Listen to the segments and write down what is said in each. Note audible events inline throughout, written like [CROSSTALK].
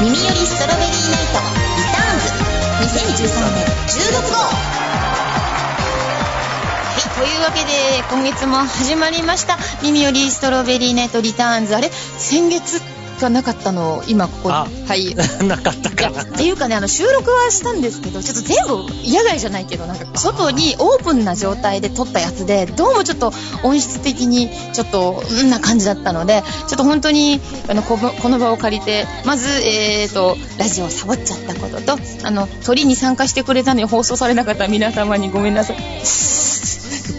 耳よりストロベリーナイトリターンズ。2013年16号はい、というわけで今月も始まりました。耳よりストロベリーナイトリターンズ。あれ？先月がなかったのを今ここはい。[LAUGHS] なかったかな。っていうかねあの収録はしたんですけどちょっと全部野外じゃないけどなんか外にオープンな状態で撮ったやつでどうもちょっと音質的にちょっとうんな感じだったのでちょっと本当にあのこのこの場を借りてまずえーとラジオをサボっちゃったこととあの鳥に参加してくれたのに放送されなかった皆様にごめんなさい。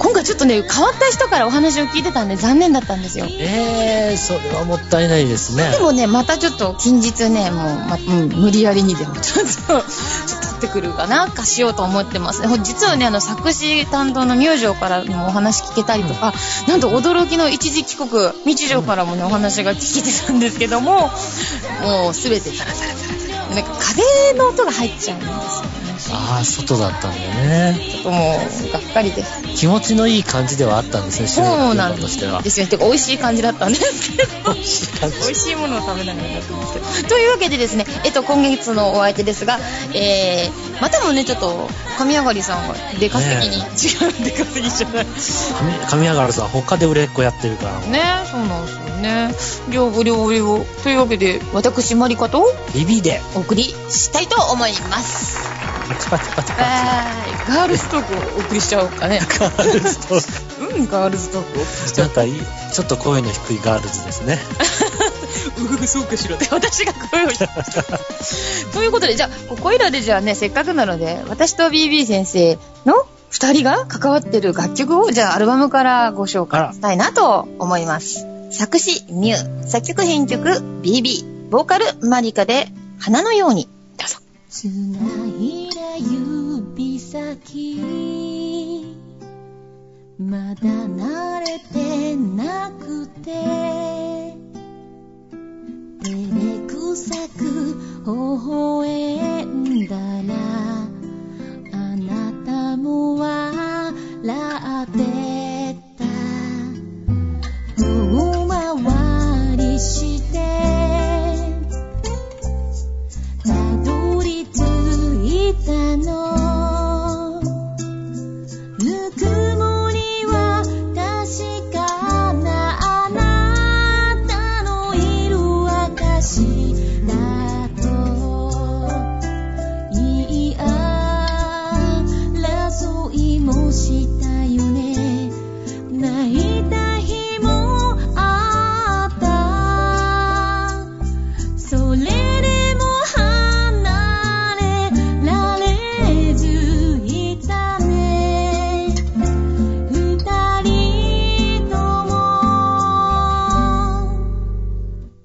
今回ちょっとね変わった人からお話を聞いてたんで残念だったんですよ。えー、それはもったいないですね。で。もね、またちょっと近日ね、もう、ま、うん、無理やりにでもちょっと、[LAUGHS] ちょっと取ってくるかな、かしようと思ってます。ほ実はね、あの、作詞担当の明星からもお話聞けたりとか、なんと驚きの一時帰国、日常からもね、お話が聞けてたんですけども、もうすべてザラザラザラザラ。なんか風の音が入っちゃうんですよね。ああ、外だったんだよね。ちょっともう、がっかりです。気持ちのいい感じではあったんですね、そうなん現場としては。ですよ。てか、美味しい感じだったんですけど。美味しい感じ美味しいものを食べながらやってますけど。というわけでですね、えっと、今月のお相手ですが、えー、またもね、ちょっと、神上がりさんが出稼ぎに、ね違う出稼ぎじゃない。神上がるさん、他で売れっ子やってるから。ね、そうなんですよね。両方両方というわけで、私、マリカとビビで、お送りしたいと思います。パチパチパチパチ。はい。ガールズトークをお送りしちゃおうかね。ガールズトークうん、ガールズトークをお送りしちゃおうんなかいい、ちょっと声の低いガールズですね。[LAUGHS] うそうかしろって私が声を。[LAUGHS] ということで、じゃあ、ここいらでじゃあね、せっかくなので、私と BB 先生の二人が関わってる楽曲を、じゃあアルバムからご紹介したいなと思います。作詞、ミュー、作曲編曲、BB、ボーカル、マリカで、花のように。どうぞ。つないだ指先。まだ慣れてなくて。照れくさく微笑んだら。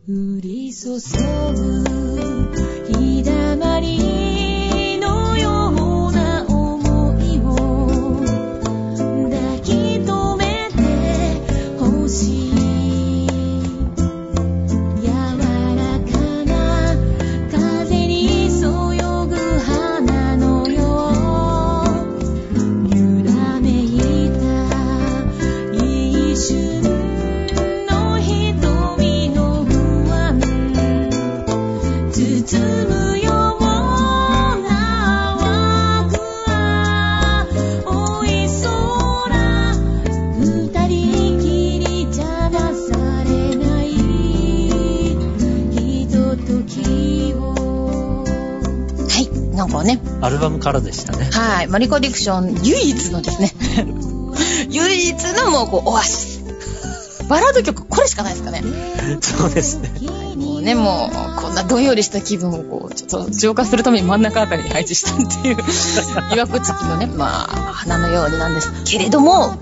降り注ぐからでしたね。はい。マリコディクション唯一のですね、[LAUGHS] 唯一のもうこう、オアシス。バラード曲、これしかないですかね。そうですね。もうね、もう、こんなどんよりした気分をこう、ちょっと浄化するために真ん中あたりに配置したっていう、いわくつきのね、まあ、花のようになんですけれども、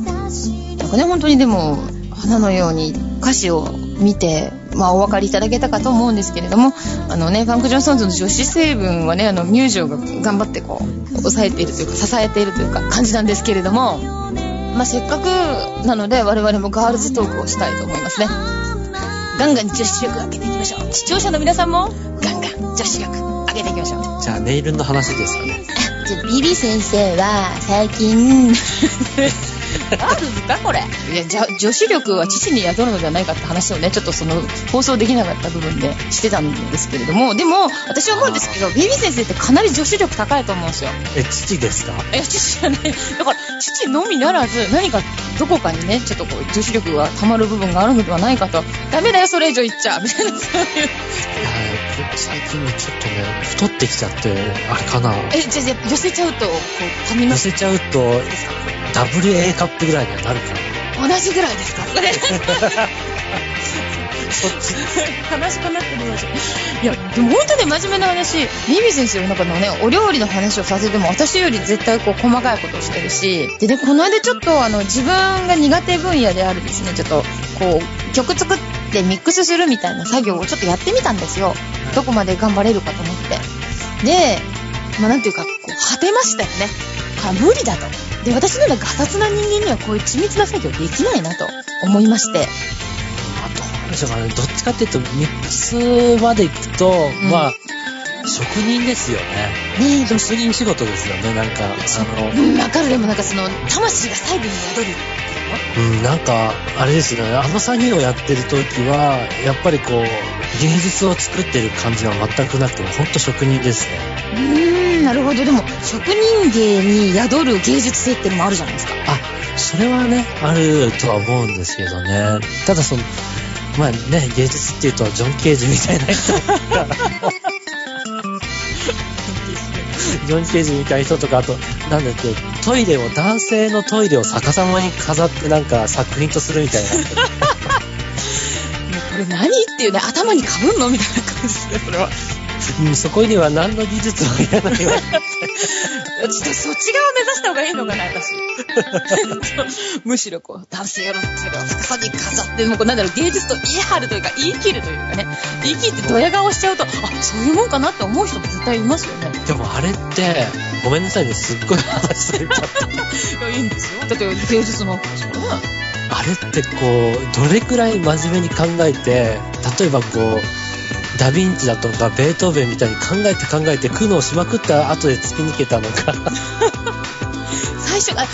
なんかね、本当にでも、花のように歌詞を見て、まあ、お分かりいただけたかと思うんですけれども、あのね、ファンク・ジョンソンズの女子成分はね、あの、ミュージョが頑張ってこう、抑えているというか、支えているというか、感じなんですけれども、まあ、せっかくなので、我々もガールズトークをしたいと思いますね。ガンガン女子力上げていきましょう。視聴者の皆さんも、ガンガン女子力上げていきましょう。じゃあ、ネイルの話ですかね。[LAUGHS] じゃあ、ビビ先生は、最近、[LAUGHS] ガールズかこれ？いや、じゃ、女子力は父に宿るのではないかって話をね、ちょっとその、放送できなかった部分でしてたんですけれども、でも、私は思うんですけど、ビビ先生ってかなり女子力高いと思うんですよ。え、父ですか？いや、父じゃない。だから、父のみならず、何か、どこかにね、ちょっとこう、女子力が溜まる部分があるのではないかと。ダメだよ、それ以上言っちゃ。みたいな、そういう。いや最近ね、ちょっとね、太ってきちゃって、あれかな。え、じゃあ、じゃあ寄せちゃうと、こう、噛みます？乗せちゃうと、WA カップぐらいにはなるかな。同じぐらいですか？それ。そっち。[LAUGHS] 悲しくなってるよいや、でも本当に真面目な話、ミミ先生の中のね、お料理の話をさせても、私より絶対こう、細かいことをしてるし、でね、この間ちょっと、あの、自分が苦手分野であるですね、ちょっと、こう、曲作ってミックスするみたいな作業をちょっとやってみたんですよ。どこまで頑張れるかと思って。で、まあ、なんていうか、こう、果てましたよね。あ、無理だと。で、私なガサツな人間にはこういう緻密な作業できないなと思いまして。あと、なんでしょうかね、どっちかっていうと、ミックスまで行くと、んまあ、職人ですよね。ね職人仕事ですよね、なんか、あの、うん、わかる。でもなんかその、魂が細部に宿る。うん、なんか、あれですよね、あの作業をやってる時は、やっぱりこう、芸術を作ってる感じは全くなくて、ほんと職人ですね。うなるほど。でも、職人芸に宿る芸術性っていうのもあるじゃないですか。あ、それはね、あるとは思うんですけどね。ただその、まあね、芸術っていうと、ジョン・ケージみたいな人が [LAUGHS] ジョン・ケージみたいな人とか、あと、なんだっけ、トイレを、男性のトイレを逆さまに飾ってなんか作品とするみたいな。[LAUGHS] これ何っていうね、頭にかぶんのみたいな感じですね、それは。うん、そこには何の技術もいらないわ。私、そっち側目指した方がいいのかな、私。[LAUGHS] むしろこう、男性のトイレを逆さに飾って、もうなんだろう、芸術と言い張るというか、言い切るというかね、言い切ってドヤ顔しちゃうと、あ、そういうもんかなって思う人も絶対いますよね。でもあれって、ごめんなさいね、すっごい話されちゃって。[LAUGHS] いや、いいんですよ。だって芸術の。あれってこう、どれくらい真面目に考えて、例えばこう、ダヴィンチだとかベートーベンみたいに考えて考えて苦悩しまくった後で突き抜けたのか。最初、あ、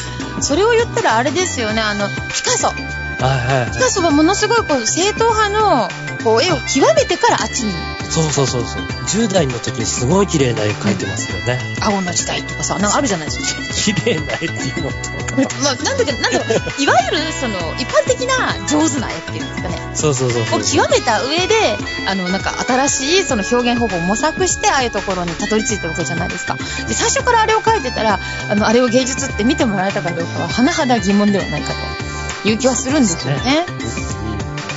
それを言ったらあれですよね、あの、ピカソ。はいはいはいピ。カソはものすごいこう正統派のこう絵を極めてからあっちにそうそうそうそう。10代の時にすごい綺麗な絵描いてますよね。青の時代とかさ、なんかあるじゃないですか。綺麗な絵っていうのと。まあ、なんだけど、なんだろう、いわゆるその一般的な上手な絵っていうんですかね。そうそうそうそう。を極めた上で、あの、なんか新しいその表現方法を模索して、ああいうところにたどり着いたわけじゃないですか。で、最初からあれを描いてたら、あの、あれを芸術って見てもらえたかどうかは、甚だ疑問ではないかという気はするんですよね。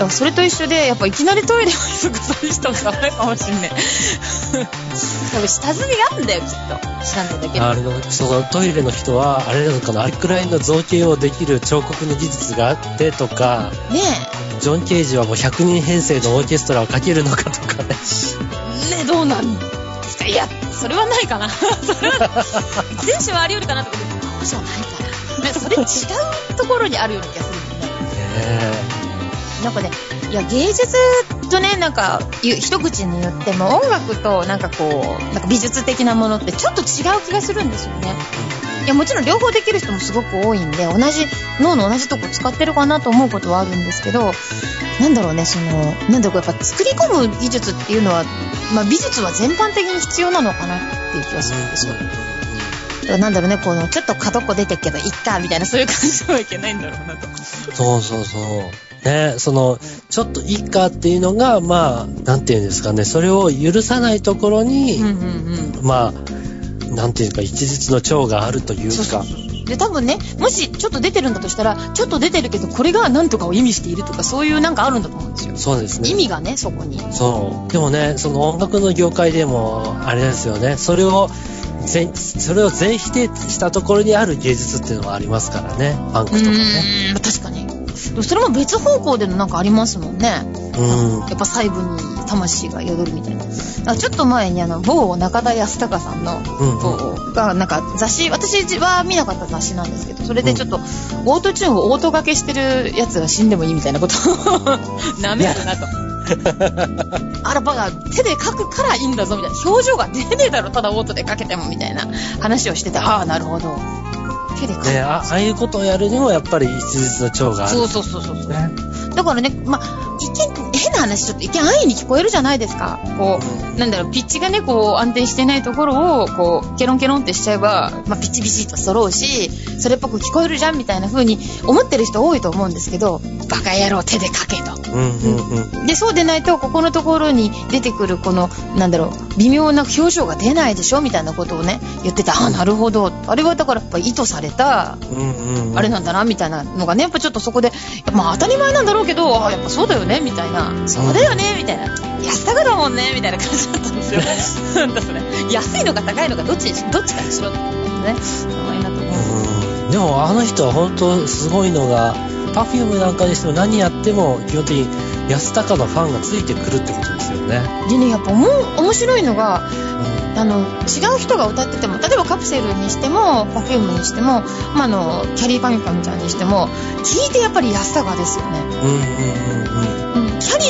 だそれと一緒で、やっぱいきなりトイレを逆さにしたのがダメかもしんない。多分下積みがあるんだよ、きっと。知らんのだけど。あれの、そのトイレの人は、あれなのかな、あれくらいの造形をできる彫刻の技術があってとか、ねジョン・ケージはもう100人編成のオーケストラをかけるのかとかね。え。ねえ、どうなんですかいや、それはないかな。[LAUGHS] それは、前者はあり得るかなと思って、後者はないから。ね、それ違うところにあるような気がするんだよね。ねなんかね、いや、芸術とね、なんか、一口に言っても、音楽と、なんかこう、なんか美術的なものってちょっと違う気がするんですよね。いや、もちろん両方できる人もすごく多いんで、同じ、脳の同じとこ使ってるかなと思うことはあるんですけど、なんだろうね、その、なんだろう、やっぱ作り込む技術っていうのは、まあ美術は全般的に必要なのかなっていう気がするんですよ。だからなんだろうね、この、ちょっと角っこ出てっけど、いっか、みたいな、そういう感じではいけないんだろうなと。そうそうそう。ね、その、ちょっといいかっていうのが、まあ、なんていうんですかね、それを許さないところに、うんうんうん。まあ、なんていうか、一日の長があるというそうそうか、で、多分ね、もしちょっと出てるんだとしたら、ちょっと出てるけど、これが何とかを意味しているとか、そういうなんかあるんだと思うんですよ。そうですね。意味がね、そこに。そう。でもね、その音楽の業界でも、あれですよね、それを、全、それを全否定したところにある芸術っていうのはありますからね。パンクとかね。確かに。でもそれも別方向でのなんかありますもんね。うん。やっぱ細部に魂が宿るみたいな。ちょっと前にあの、某中田康隆さんの、うんこう、が、なんか雑誌、私は見なかった雑誌なんですけど、それでちょっと、オートチューンをオート掛けしてるやつが死んでもいいみたいなことを [LAUGHS] 舐めるなと。あらばが手で書くからいいんだぞみたいな。表情が出ねえだろ、ただオートで書けてもみたいな話をしてて、ああ、なるほど。けで買ね、う。あああいうことをやるにもやっぱり一日の長がある。そうそうそうそうそう。ね。だからね、まあ、一見、変な話、ちょっと一見安易に聞こえるじゃないですか。こう、なんだろう、ピッチがね、こう、安定してないところを、こう、ケロンケロンってしちゃえば、まあ、ピッチビチッと揃うし、それっぽく聞こえるじゃんみたいな風に思ってる人多いと思うんですけど、バカ野郎手で書けと。うんうんうん。で、そうでないと、ここのところに出てくる、この、なんだろう、微妙な表情が出ないでしょみたいなことをね、言ってて、ああ、なるほど。あれはだから、やっぱ意図された。あれなんだな、みたいなのがね、やっぱちょっとそこで、まあ当たり前なんだろうけど、あやっぱそうだよね、みたいな。そうだよね、みたいな。安高だもんね、みたいな感じだったんですよ。[LAUGHS] 安いのか高いのか、どっちどっちかにしろってね。可愛いなと思う。うんでもあの人は本当すごいのが、Perfume なんかにしても何やっても基本的に安高のファンがついてくるってことですよね。でね、やっぱ思う、面白いのが、うんあの、違う人が歌ってても、例えばカプセルにしても、パフュームにしても、まあ、あの、キャリーパミュパミュちゃんにしても、聞いてやっぱり安高ですよね。うんうんうんうん。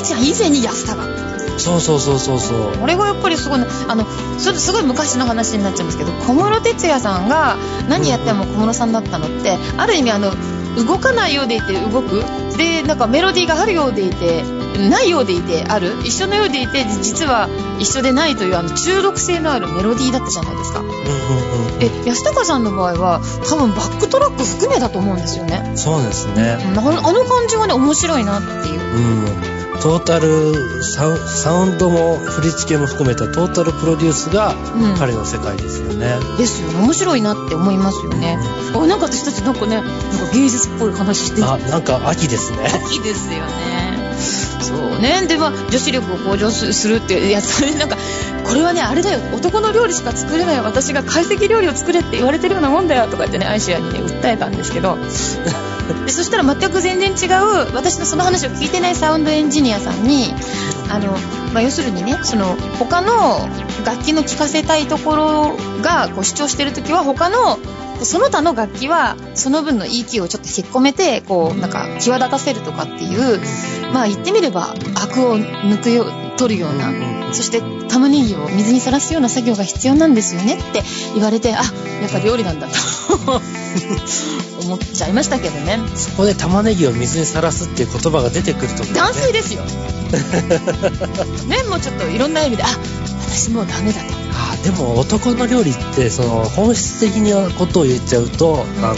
キャリーちゃん以前に安高。うん。そうそうそうそうそう。これがやっぱりすごいあのそれすごい昔の話になっちゃうんですけど小室哲哉さんが何やっても小室さんだったのってある意味あの動かないようでいて動くでなんかメロディーがあるようでいてないようでいてある一緒のようでいて実は一緒でないというあの中毒性のあるメロディーだったじゃないですかうんうんうんえ安高さんの場合は多分バックトラック含めだと思うんですよねそうですね。あのあの感じはね面白いなっていううん。トータルサウンドも振り付けも含めたトータルプロデュースがうん。彼の世界ですよね。ですよね。面白いなって思いますよね。あなんか私たちなんかねなんか芸術っぽい話して。るあ、なんか秋ですね。いいですよね。そうね。でまあ女子力を向上すするっていうやつ。[LAUGHS] なんかこれはねあれだよ。男の料理しか作れない。私が懐石料理を作れって言われてるようなもんだよ。とかってねアイシアにね訴えたんですけど [LAUGHS] でそしたら全く全然違う私のその話を聞いてないサウンドエンジニアさんにあの、まあ、要するにねその他の楽器の聴かせたいところがこう主張してる時は他のその他の楽器はその分の EQ をちょっと引っ込めてこうなんか際立たせるとかっていうまあ言ってみればアクを抜くよ取るようなそして玉ねぎを水にさらすような作業が必要なんですよねって言われてあやっぱ料理なんだと [LAUGHS] 思っちゃいましたけどね。そこで玉ねぎを水にさらすっていう言葉が出てくると、ね、男性ですよ。[LAUGHS] ねもうちょっといろんな意味であ私もうダメだと。あでも男の料理ってその本質的なことを言っちゃうと、あの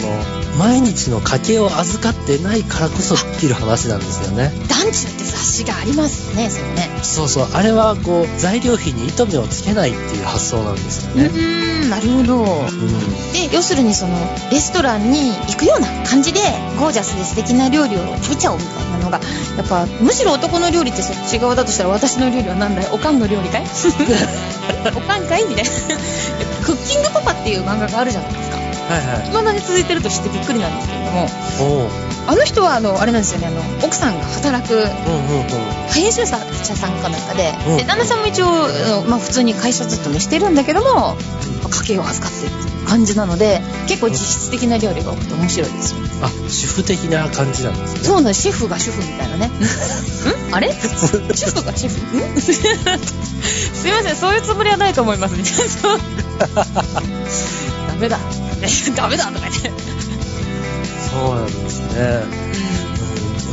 毎日の家計を預かってないからこそできる話なんですよね。団地って雑誌がありますねそれね。そうそう。あれはこう材料費に糸目をつけないっていう発想なんですようねーんなるほど。うん。で要するにそのレストランに行くような感じでゴージャスで素敵な料理を食べちゃおうみたいなのがやっぱむしろ男の料理ってそっち側だとしたら私の料理は何だい？おかんの料理かい？[LAUGHS] [LAUGHS] おかんかい？みたいな [LAUGHS] クッキングパパっていう漫画があるじゃないですか。はいはい。未だに続いてると知ってびっくりなんですけれどもあの人はあのあれなんですよねあの奥さんが働く編集者さんかなんかで,、うんで旦那さんも一応、まあ、普通に会社勤めしてるんだけども家計を預かってる感じなので結構実質的な料理が多くて面白いですよ。あ主婦的な感じなんですね。そうなんです。シェフが主婦みたいなね。[LAUGHS] ん？あれ？シェフがシェフん？すいません。そういうつもりはないと思います。みたいなそうダメだ。[LAUGHS] ダメだとか言って。そうなんですね、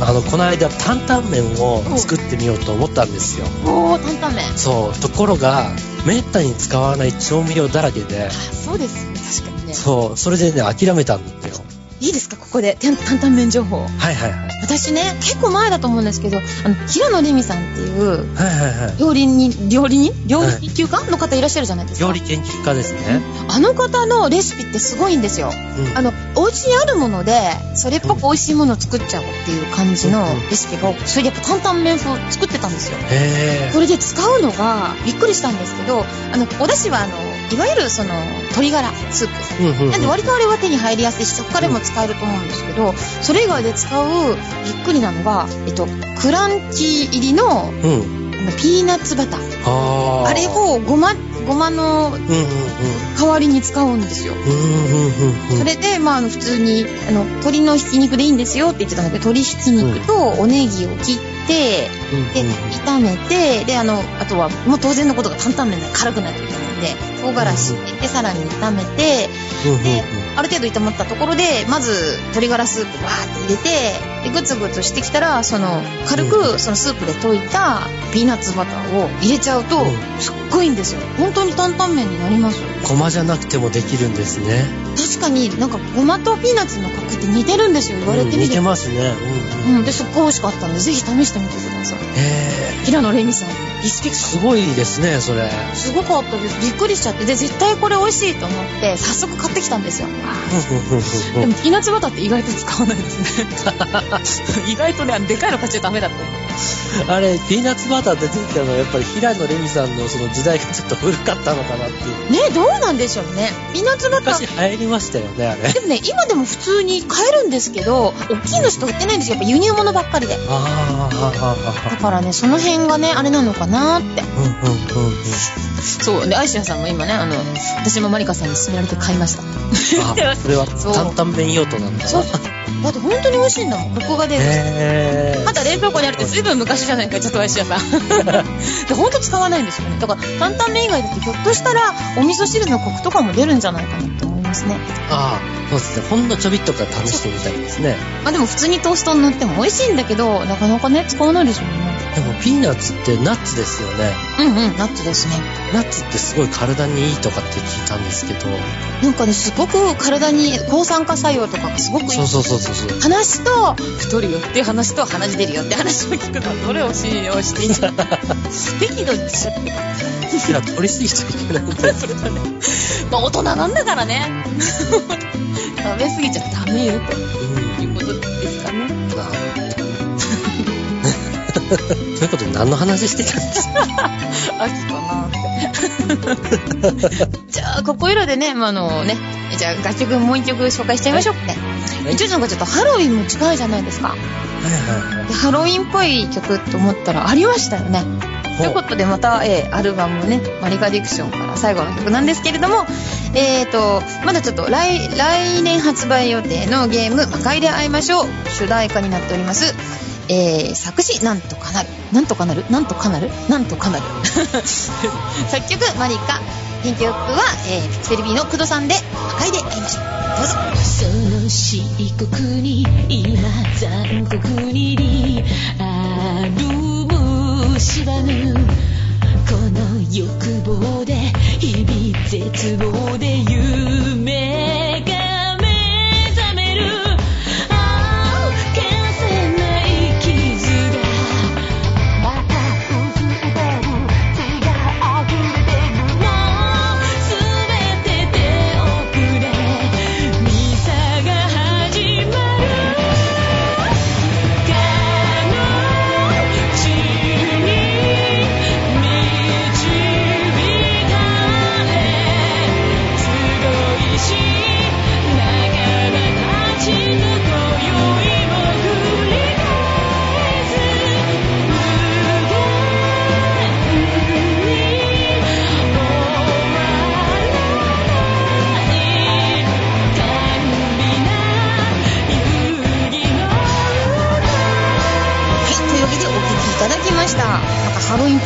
うん、あのこの間担々麺を作ってみようと思ったんですよ。おお担々麺。そう。ところがめったに使わない調味料だらけで。あそうです確かにね。そうそれでね諦めたんだよ。いいですか？ここで。担担々麺情報。はいはいはい。私ね結構前だと思うんですけどあの平野レミさんっていうはいはいはい。料理人料理人？料理研究家？の方いらっしゃるじゃないですか。料理研究家ですね、あの方のレシピってすごいんですよ。うん。あのお家にあるものでそれっぽく美味しいものを作っちゃおうっていう感じのレシピがそれでやっぱ担々麺風作ってたんですよ。へこれで使うのがびっくりしたんですけどあのお出汁はあのいわゆるその鶏ガラスープ。えうんうんなん。で割とあれは手に入りやすいしそこからも使えると思うんですけどそれ以外で使うびっくりなのが、えっと、クランチ入りのピーナッツバター。あれをごまごまの代わりに使うんですよ。それで、まあ、普通にあの鶏のひき肉でいいんですよって言ってたんだけど鶏ひき肉とおネギを切って、で炒めてであのあとはもう当然のことが担々麺で辛くないといけないんで唐辛子。でさらに炒めてである程度炒まったところでまず鶏ガラスープバーって入れてでグツグツしてきたらその軽くそのスープで溶いたピーナッツバターを入れちゃうとうん。すっごいんですよ。本当に担々麺になります。ごまじゃなくてもできるんですね。確かになんかごまとピーナッツの角って似てるんですよ。言われてうん似みててますね。うんうん。うん、ですっごい美味しかったんでぜひ試してみてください。へ平野レミさんリスペークト。すごいですね、それ。すごかったです。びっくりしちゃってで絶対これ美味しいと思って早速買ってきたんですよ。でもピーナッツバターって意外と使わないですね。[LAUGHS] 意外とねでかいの買っちゃダメだったあれ、ピーナッツバターって出てきたのは、やっぱり平野レミさんのその時代がちょっと古かったのかなっていう。ねどうなんでしょうね。ピーナッツバタ昔ー流行りましたよね、あれ。でもね今でも普通に買えるんですけど大きいのしか売ってないんですよ。やっぱ輸入物ばっかりで。ああ、ああ、あだからねその辺がねあれなのかなって。うんうんうんうん。そう。でアイシアさんも今ねあの私もマリカさんに勧められて買いましたあ、それは担々麺用途なんだな。そう。だって本当に美味しいんだもん。コクが出る。まだ冷凍庫にあるってずいぶん昔じゃないかちょっとアイシアさ。ん [LAUGHS] で本当使わないんですよね。だから担々麺以外だってひょっとしたらお味噌汁のコクとかも出るんじゃないかなって思いますね。ああ、そうですね。ほんのちょびっとから試してみたいですね。まあでも普通にトーストに塗っても美味しいんだけどなかなかね使わないでしょうね。でもピーナッツってナッツですよね。うんうんナッツですね。ナッツってすごい体にいいとかって聞いたんですけど。なんかねすごく体に抗酸化作用とかがすごくいい。そうそうそうそう。話と太るよっていう話と鼻血出るよって話を聞くのはどれを信用していいんだ [LAUGHS] 適度にしちゃって。いや、取りすぎちゃいけないんだよ。それとねまあ大人なんだからね。[LAUGHS] 食べ過ぎちゃダメよとうん。いうことですかね。な [LAUGHS] ということで何の話してたんですか？秋かなってじゃあここいらでね、まあ、あのねじゃあ楽曲もう一曲紹介しちゃいましょうね、はい。一応なんかちょっとハロウィンも近いじゃないですか。はいはい。はいでハロウィンっぽい曲と思ったらありましたよね。ということでまた、えーアルバムねマリカ・ディクションから最後の曲なんですけれどもえーとまだちょっと来来年発売予定のゲーム「魔界で会いましょう」主題歌になっておりますえー作詞なんとかなる。なんとかなる？なんとかなる？なんとかなる。[LAUGHS] 作曲マリカ。編曲は、えーピクセル B の工藤さんで「魔界で会いましょう」どうぞ。その漆黒に今残酷にある蝕むこの欲望で日々絶望で夢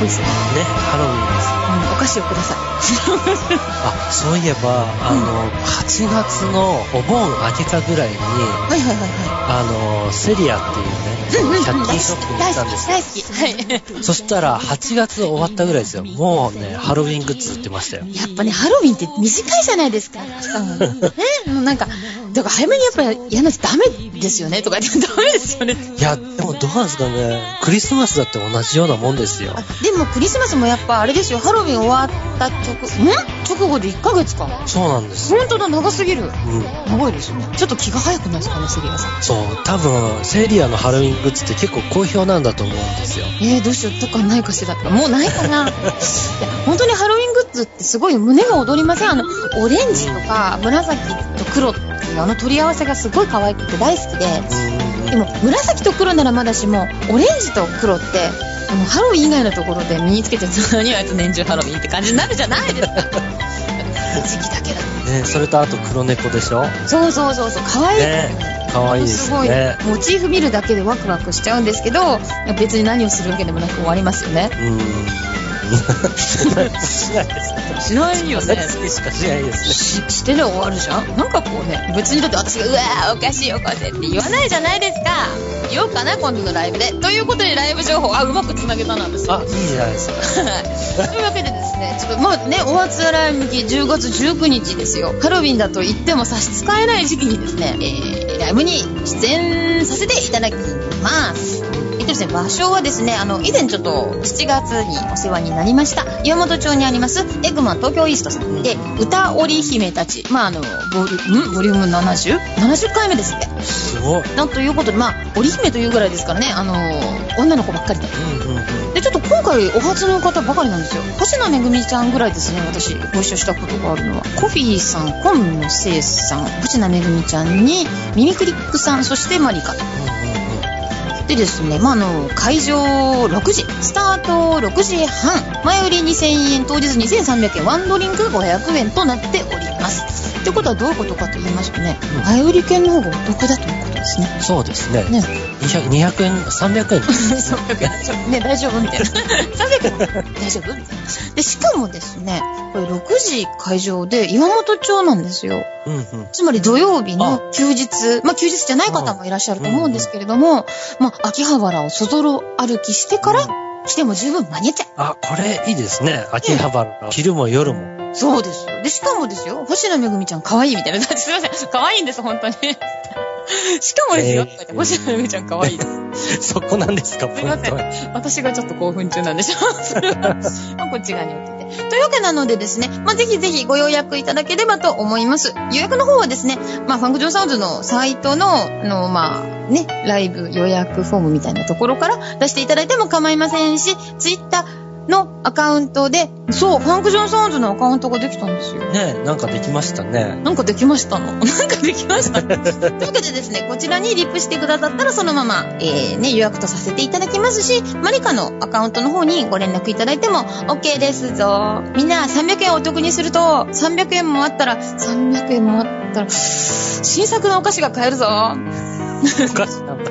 ですね、ね、ハロウィンです。うん、お菓子をください [LAUGHS] あ、そういえば、あの、8月のお盆明けたぐらいに、はいはいはいはあの、セリアっていうい。ね、100均ショップに行ったんですよ。大好き。大好き。はい。そしたら、8月終わったぐらいですよ。もうね、ハロウィングッズ売ってましたよ。やっぱね、ハロウィンって短いじゃないですか。期間がね。ねもうなんか、だから早めにやっぱりやらないとダメですよねとか言って [LAUGHS] ダメですよね。いや、でもどうなんですかね。クリスマスだって同じようなもんですよあ。でもクリスマスもやっぱあれですよ、ハロウィン終わった直、ん？直後で1ヶ月か。そうなんです。ほんとだ、長すぎる。うん。長いですよね。ちょっと気が早くないですかね、セリアさん。そう、多分、セリアのハロウィングッズって結構好評なんだと思うんですよ。えー、どうしようとかないかしらもうないかな [LAUGHS] いや本当にハロウィングッズってすごい胸が躍りません？あのオレンジとか紫と黒っていうあの取り合わせがすごい可愛くて大好きででも紫と黒ならまだしもオレンジと黒ってあのハロウィン以外のところで身につけて何あいつ年中ハロウィンって感じになるじゃないですか。[LAUGHS] 時期だけだね、それとあと黒猫でしょ？そうそうそうそう可愛い。ですよね可愛いですすごいね。モチーフ見るだけでワクワクしちゃうんですけど別に何をするわけでもなく終わりますよね。うん。しないですね。しないよね。月しかしないですね。ししてで終わるじゃんなんかこうね、別にだって私が、うわー、おかしいおかしいって言わないじゃないですか。言おうかな、今度のライブで。ということで、ライブ情報、あ、うまくつなげたなんですよ。あ、いいじゃないですか。はい。というわけでですね、ちょっと、まあね、お初ライブ向き10月19日ですよ。ハロウィンだと言っても差し支えない時期にですね、えー、ライブに出演させていただきます。えっとですね、場所はですね、あの、以前ちょっと7月にお世話になりました、岩本町にあります、エグマン東京イーストさんで、歌織姫たち、まああの、ボリュんボリューム 70?70 回目ですって。すごい。なんということで、まあ、織姫というぐらいですからね、あの、女の子ばっかりで。うんうんうん。で、ちょっと今回お初の方ばかりなんですよ。星名めぐみちゃんぐらいですね、私ご一緒したことがあるのは。コフィーさん、今野聖さん、星名めぐみちゃんに、ミミクリックさん、そしてマリカ。でですね、まあ、あの、会場6時、スタート6時半、前売り2000円、当日2300円、ワンドリンク500円となっております。ってことはどういうことかと言いますとね、うん前売り券の方がお得だということですね。そうですね。ね。200, 200円、300円。300円。[LAUGHS] ね、大丈夫みたいな。300円。大丈夫？みたいな。で、しかもですね、これ6時会場で岩本町なんですよ。うんうん。つまり土曜日の休日、まあ休日じゃない方もいらっしゃると思うんですけれども、まあ秋葉原をそぞろ歩きしてから来ても十分間に合っちゃう。あ、これいいですね。秋葉原の昼も夜も。そうですよ。で、しかもですよ、星野めぐみちゃん可愛いみたいな。[LAUGHS] すいません。可愛いんです、本当に。[LAUGHS] しかもですよ、えー星野めぐみちゃん可愛いです。[LAUGHS] そこなんですか、すいません。私がちょっと興奮中なんでしょそれはまあこっち側に置いてて。というわけなのでですね、まあ、ぜひぜひご予約いただければと思います。予約の方はですね、まあ、ファンクジョンサウンズのサイトの、あの、まあ、ね、ライブ予約フォームみたいなところから出していただいても構いませんし、ツイッターのアカウントで、そう、ファンクジョンサウンズのアカウントができたんですよ。ねなんかできましたね。なんかできましたの？[LAUGHS] なんかできました。[LAUGHS] というわけでですね、こちらにリプしてくださったらそのまま、えー、ね、予約とさせていただきますし、マリカのアカウントの方にご連絡いただいても OK ですぞ。みんな300円お得にすると、300円もあったら、300円もあったら、新作のお菓子が買えるぞ。おかしなんだ。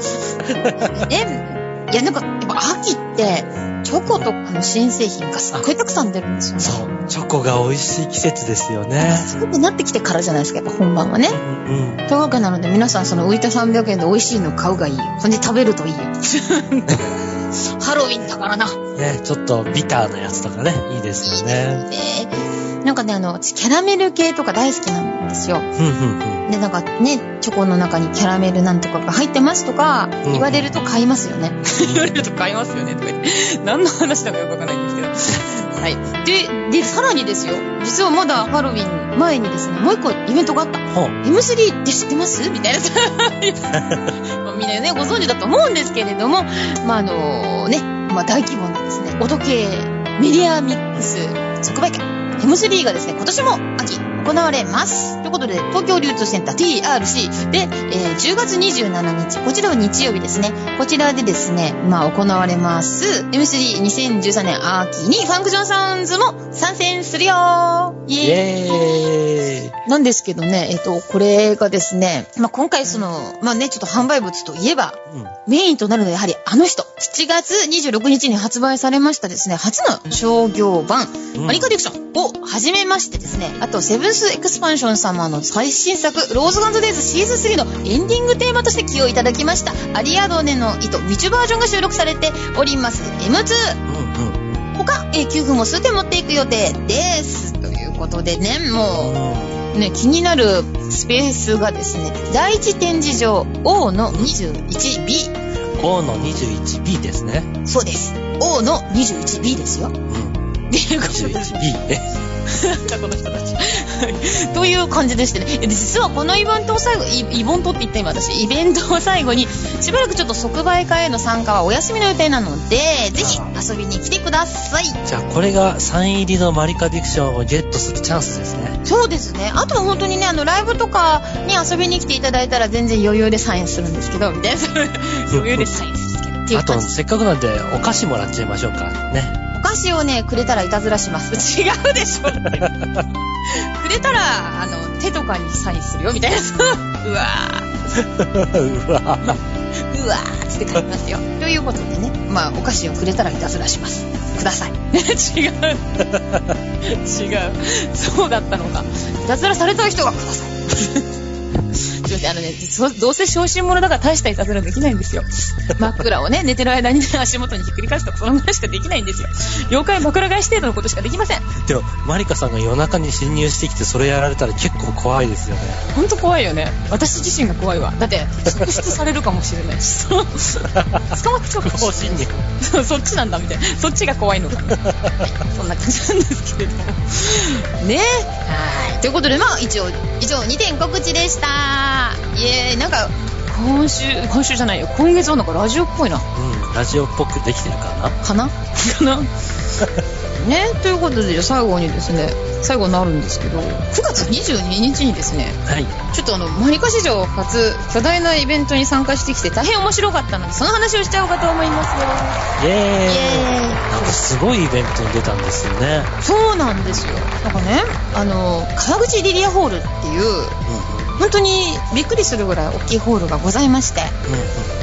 [LAUGHS] え、いや、なんか、やっぱ秋って、チョコとかの新製品がすっごいたくさん出るんですよね。そう。チョコが美味しい季節ですよね。寒くなってきてからじゃないですか、やっぱ本番はね。うんうん。というわけなので皆さんその浮いた300円で美味しいの買うがいいよ。ほんで食べるといいよ。[LAUGHS] ハロウィンだからな。ねちょっとビターなやつとかね、いいですよね。えー、なんかね、あの、私キャラメル系とか大好きなんですよ。で、なんかね、チョコの中にキャラメルなんとかが入ってますとかうん言われると買いますよね。[LAUGHS] 言われると買いますよねとか言って。何の話だかよくわかんないんですけど。はい。で、で、さらにですよ。実はまだハロウィン前にですね、もう一個イベントがあった。ほう。M3 って知ってます？みたいなさ。[LAUGHS] まあみんなね、ご存知だと思うんですけれども、まあ、あのね、まあ、大規模なですね、お時計メディアミックス即売会 M3 がですね、今年も秋。行われます。ということで、東京流通センター TRC で、えー10月27日、こちらは日曜日ですね。こちらでですね、まあ、行われます。M32013 年秋にファンクジョンサウンズも参戦するよイイエーイ。なんですけどね、えっと、これがですね、まあ、今回その、まあね、ちょっと販売物といえば、うん。メインとなるのはやはりあの人。7月26日に発売されましたですね、初の商業版、うんマリカディクションを始めましてですね、あと、セブンスエクスパンション様の最新作、ローズガンズデイズシーズン3のエンディングテーマとして起用いただきました、アリアドネの糸、未知バージョンが収録されております、M2。うんうん。他、えー給付も数点持っていく予定です。ということでね、もう、ね、気になるスペースがですね、第一展示場 O の 21B。O の 21B ですね。そうです。O の 21B ですよ。うん。っていうことで 21B ね。なんだこの人たち。[LAUGHS] という感じでしてね。で実はこのイベントを最後、イイベントって言った今私、イベントを最後に、しばらくちょっと即売会への参加はお休みの予定なので、ぜひ遊びに来てください。じゃあこれがサイン入りのマリカディクションをゲットするチャンスですね。そうですね。あとは本当にね、あの、ライブとかに遊びに来ていただいたら全然余裕でサインするんですけど、みたいな。余裕でサインするんですけど。っていうあと。せっかくなんでお菓子もらっちゃいましょうか。ね。菓子をね、くれたらいたずらします。違うでしょって。くれたら、あの、手とかにサインするよ、みたいな。うわうわぁ。うわーっつって帰りますよ。ということでね、まあ、お菓子をくれたらいたずらします。ください。違う。違う。そうだったのか。いたずらされた人がください。ちょっとあのね、そどうせ小心者だから大したいたずらできないんですよ。[LAUGHS] 枕をね、寝てる間にね、足元にひっくり返すとか、そのぐらいしかできないんですよ。妖怪枕返し程度のことしかできません。でも、マリカさんが夜中に侵入してきてそれやられたら結構怖いですよね。ほんと怖いよね。私自身が怖いわ。だって、職質されるかもしれないし。そう。捕まっちゃうかもしれない。そうそっちなんだみたいな。そっちが怖いのか。そんな感じなんですけれども。ねはい。ということで、まあ、一応、以上2点告知でした。イエーイ。なんか、今週、今週じゃないよ。今月はなんかラジオっぽいな。うん、ラジオっぽくできてるかな？かな？かな？[LAUGHS] ねということで、最後にですね、最後になるんですけど、9月22日にですね、はい。ちょっとあの、マリカ史上初、巨大なイベントに参加してきて大変面白かったので、その話をしちゃおうかと思いますよ。イエーイイエーイなんかすごいイベントに出たんですよね。そうなんですよ。なんかね、あの、川口リリアホールっていう、うんうん。本当にびっくりするぐらい大きいホールがございまして、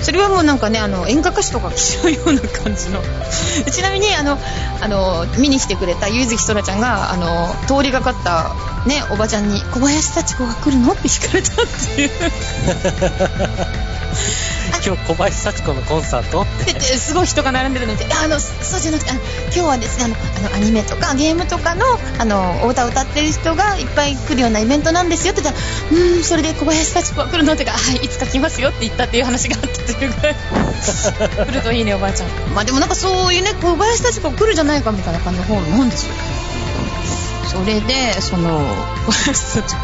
それはもうなんかね、あの、演歌歌手とかが来ちゃうような感じの。[LAUGHS] ちなみに、あの、あの、見に来てくれた結月そらちゃんが、あの、通りがかった、ね、おばちゃんに、小林幸子が来るの？って聞かれたっていう。[LAUGHS] [LAUGHS] 今日小林幸子のコンサートって。すごい人が並んでるのにあのそうじゃなくてあの今日はですねあのあのアニメとかゲームとかのあのお歌を歌ってる人がいっぱい来るようなイベントなんですよって言ったらうーんそれで小林幸子が来るのってからはいいつか来ますよって言ったっていう話があったというぐらい [LAUGHS] 来るといいねおばあちゃん。まあでもなんかそういうね小林幸子来るじゃないかみたいな感じのホールなんですよそれでその小林幸子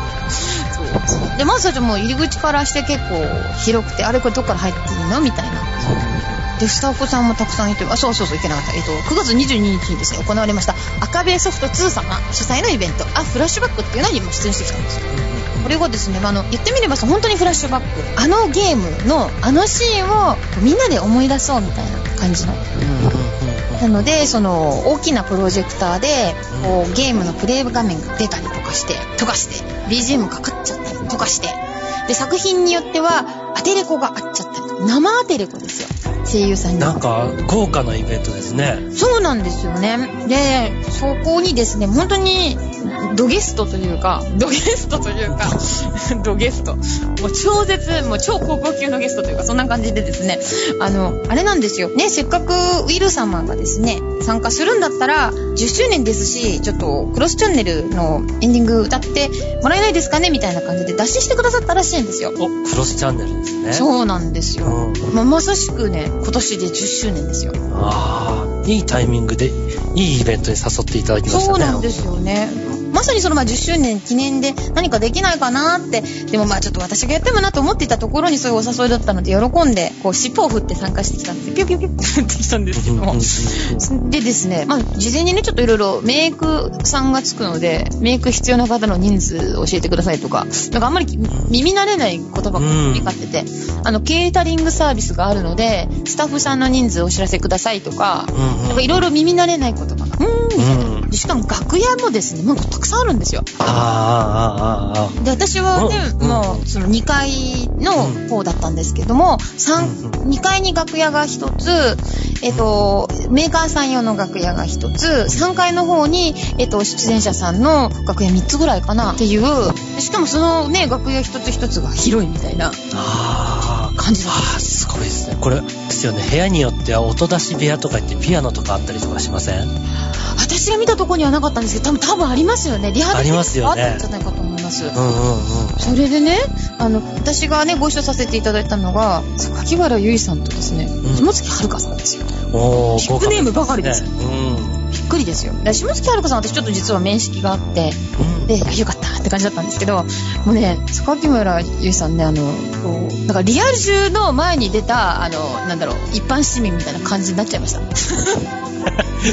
でまず最初もう入り口からして結構広くてあれこれどっから入っていいのみたいな。でスタッフさんもたくさんいてあそうそうそういけなかった、えっと、9月22日にですね行われました赤ベソフト2様主催のイベントあフラッシュバックっていうのにも出演してきたんですよ。これがですね、まあの言ってみれば本当にフラッシュバック。あのゲームのあのシーンをみんなで思い出そうみたいな感じの。なのでその大きなプロジェクターでこうゲームのプレイ画面が出たりとかしてとかして BGM かかっちゃったりとかしてで作品によってはアテレコがあっちゃったりとか生アテレコですよ声優さんになんか豪華なイベントですね。そうなんですよね。で、そこにですね、本当に、ドゲストというか、ドゲストというか、[LAUGHS] ドゲスト。もう超絶、もう超高校級のゲストというか、そんな感じでですね、あの、あれなんですよ。ね、せっかくウィル様がですね、参加するんだったら、10周年ですし、ちょっとクロスチャンネルのエンディング歌ってもらえないですかねみたいな感じで出ししてくださったらしいんですよ。お、クロスチャンネルですね。う。そうなんですよ。うん。まあ、まさしくね、今年で10周年ですよ。ああ、いいタイミングで、いいイベントに誘っていただきましたね。そうなんですよね。まさにそのまあ10周年記念で何かできないかなって、でもまあちょっと私がやってもなと思っていたところにそういうお誘いだったので喜んで、こう尻尾を振って参加してきたんで。ピュピュピュって振ってきたんですけども。でですね、まあ事前にねちょっといろいろメイクさんがつくので、メイク必要な方の人数教えてくださいとか、なんかあんまり耳慣れない言葉が飛び交ってて、あのケータリングサービスがあるので、スタッフさんの人数お知らせくださいとか、いろいろ耳慣れない言葉が、うーんみたいな。うんでしかも楽屋もですね、なんかたくさんあるんですよ。ああ、ああ、ああ。で、私はね、うんもう、その2階の方だったんですけども、三うん2階に楽屋が1つ、えっ、と、メーカーさん用の楽屋が1つ、3階の方に、えっ、と、出演者さんの楽屋3つぐらいかなっていう、でしかもそのね、楽屋1つ1つが広いみたいなああ。感じだった。ああ、すごいですね。これですよね。部屋によっては音出し部屋とか言ってピアノとかあったりとかしません？私が見たとこにはなかったんですけど、多分、多分ありますよね。リハありますよねあったんじゃないかと思います。うんうんうん。それでね、あの、私がね、ご一緒させていただいたのが、榊原ゆいさんとですね、ん下月遥さんですよ。おー、ビッグネームばかりですねびっくりですよ。で下月遥さん私ちょっと実は面識があって。で、あよかったって感じだったんですけど、もうね、榊原ゆいさんね、あの、こう、なんかリア充の前に出た、あの、なんだろう、一般市民みたいな感じになっちゃいました。[LAUGHS]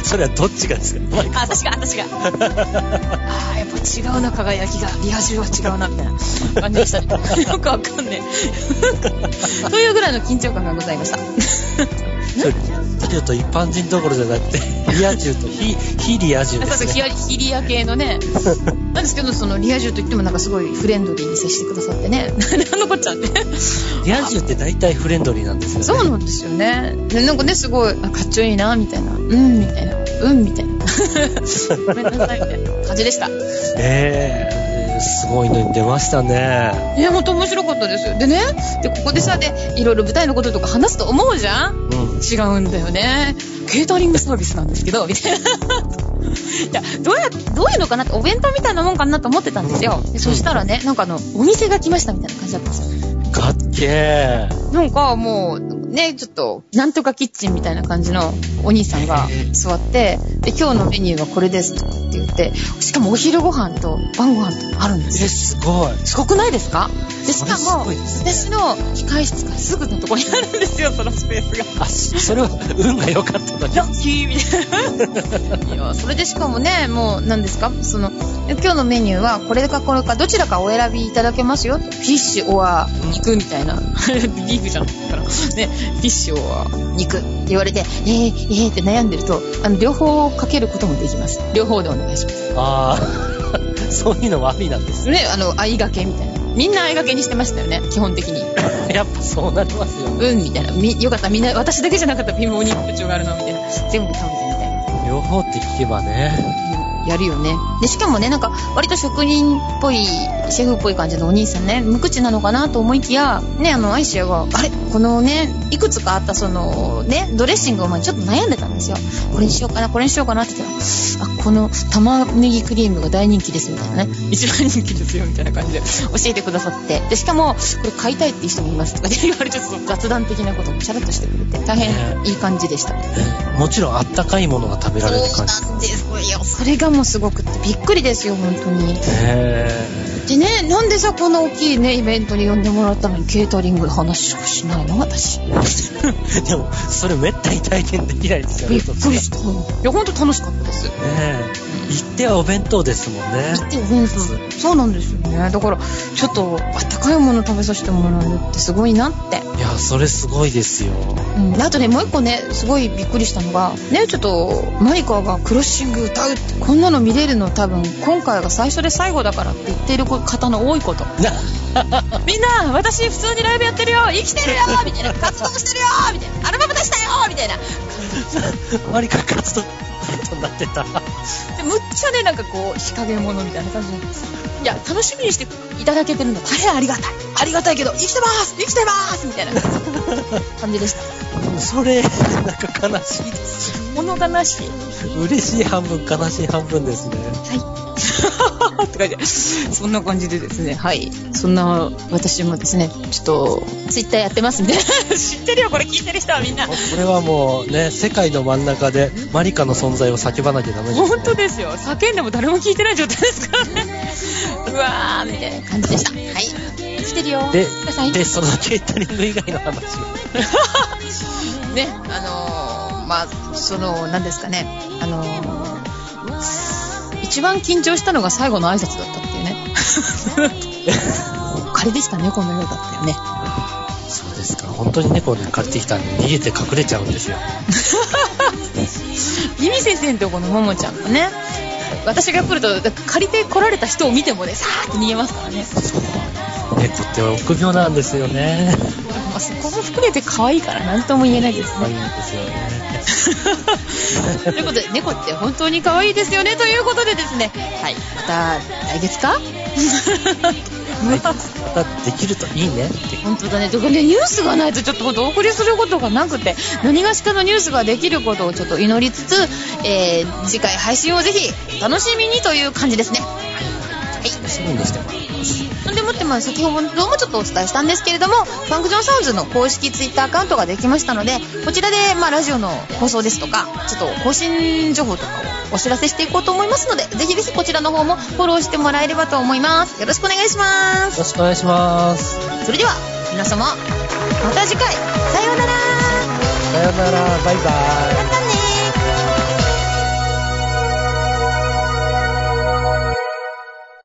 それはどっちがですか？あ、私が、私が。あーやっぱ違うな、輝きが。リア充は違うな、みたいな感じでしたね。[LAUGHS] よくわかんねえ。[LAUGHS] というぐらいの緊張感がございました。ア充と一般人どころじゃなくて、[LAUGHS] リア充と非、非リア充そうそう、ですね。ヒリヒリア系のね、なんですけど、そのリア充といってもなんかすごいフレンドリーに接してくださってね。[LAUGHS] なんのこっちゃって。リア充って大体フレンドリーなんですよね。そうなんですよね。でなんかね、すごい、あ、かっちょいいな、みたいな。うん、みたいな。うん、みたいな。ごめんなさい、みたいな感じでした。ええすごいのに出ましたね。いや、ほんと面白かったです。でね、で、ここでさ、で、いろいろ舞台のこととか話すと思うじゃんうん。違うんだよね。ケータリングサービスなんですけど、みたいな。[LAUGHS] いや、どうや、どういうのかなって、お弁当みたいなもんかなと思ってたんですよ。でそしたらね、なんかあの、お店が来ましたみたいな感じだったんですよ。かっけー。なんかもう、ね、ちょっと、なんとかキッチンみたいな感じのお兄さんが座って、で、今日のメニューはこれですって言って、しかもお昼ご飯と晩ご飯とあるんですよえ、。すごい。すごくないですか？で、しかも、ね私の控室からすぐのところにあるんですよ、そのスペースが。あ、それは運が良かっただけラ。ッキーみたいな。いや、それでしかもね、もう、何ですか？その、今日のメニューは、これかこれか、どちらかお選びいただけますよ。フィッシュ、オア、肉みたいな。[LAUGHS] ビーフじゃないから。ね、フィッシュ、オア、肉って言われて、えー、えーって悩んでると、あの、両方かけることもできます。両方でお願いします。ああ、[LAUGHS] そういうのもありなんです。ね、あの、相掛けみたいな。みんな相掛けにしてましたよね、基本的に。[LAUGHS] やっぱそうなりますよ。うん、みたいな。み、よかった、みんな、私だけじゃなかったら貧乏に特徴があるな、みたいな。全部食べてみたいな。両方って聞けばね。やるよね。で、しかもね、なんか、割と職人っぽい、シェフっぽい感じのお兄さんね、無口なのかなと思いきや、ね、あの、アイシアが、あれ？このね、いくつかあったその、ね、ドレッシングをちょっと悩んでたんですよ。これにしようかな、これにしようかなって言ったら、あ、この玉ねぎクリームが大人気です、みたいなね。一番人気ですよ、みたいな感じで教えてくださって。で、しかも、これ買いたいっていう人もいますとかで言われて、ちょっと雑談的なことをシャラッとしてくれて、大変いい感じでした。もちろんあったかいものが食べられる感じ。そうなんですよ。それがもうすごくって、びっくりですよ、本当に。へでね、なんでさ、こんな大きいね、イベントに呼んでもらったのに、ケータリングの話をしないの？私。え。[LAUGHS] でも、それめったに体験できないですよね。びっくりした。いや、ほんと楽しかったです。ねえ。行ってはお弁当ですもんね。行ってお弁当。そうなんですよね。だから、ちょっと、あったかいもの食べさせてもらえるってすごいなって。いや、それすごいですよ。うん。であとね、もう一個ね、すごいびっくりしたのが、ね、ちょっと、マリカがクロッシング歌うって、こんなの見れるの多分、今回が最初で最後だからって言ってる方の多いこと。[LAUGHS] みんな、私普通にライブやってるよ生きてるよみたいな。活動してるよみたいな。アルバム出したよみたいな。[LAUGHS] マリカ活動になってた。でむっちゃね、なんかこう、日陰者みたいな感じなんですよ。いや、楽しみにしていただけてるの大変ありがたい。ありがたいけど、生きてます生きてますみたいな感じでした。それ、なんか悲しいです。物悲しい。嬉しい半分、悲しい半分ですね。はい。そんな感じでですね、はい。そんな私もですね、ちょっと、ツイッターやってますんで。知ってるよ、これ聞いてる人はみんな。これはもうね、世界の真ん中でマリカの存在を叫ばなきゃダメです、ね。本当ですよ。叫んでも誰も聞いてない状態ですからね。[LAUGHS] うわー、みたいな感じでした。はい。来てるよ。でで、そのケータリング以外の話を。[LAUGHS] ね、あのー、まあ、その、何ですかね、あのー、一番緊張したのが最後の挨拶だったっていうね。仮でしたね、このようだったよね。そうですか。本当に猫に借りてきたんで逃げて隠れちゃうんですよ。[LAUGHS] ミミ先生のとこのももちゃんもね、私が来ると、借りて来られた人を見てもね、さーって逃げますからね。猫って臆病なんですよね。まあ、そこも含めて可愛いから何とも言えないですね。可愛いんですよね。[LAUGHS] ということで、猫って本当に可愛いですよね。ということでですね、はい。また、来月か？[LAUGHS] またできるといいねって。本当だね。とかね、ニュースがないとちょっとほんとお送りすることがなくて、何がしかのニュースができることをちょっと祈りつつ、えー、次回配信をぜひ楽しみにという感じですね。はい。楽しみにしてます。そんでもって、まあ、先ほどもちょっとお伝えしたんですけれども、ファンクジョンサウンズの公式ツイッターアカウントができましたので、こちらで、まあ、ラジオの放送ですとか、ちょっと更新情報とかをお知らせしていこうと思いますので、ぜひぜひこちらの方もフォローしてもらえればと思います。よろしくお願いします。よろしくお願いします。それでは、皆様、また次回、さようならさよなら、バイバイ。またね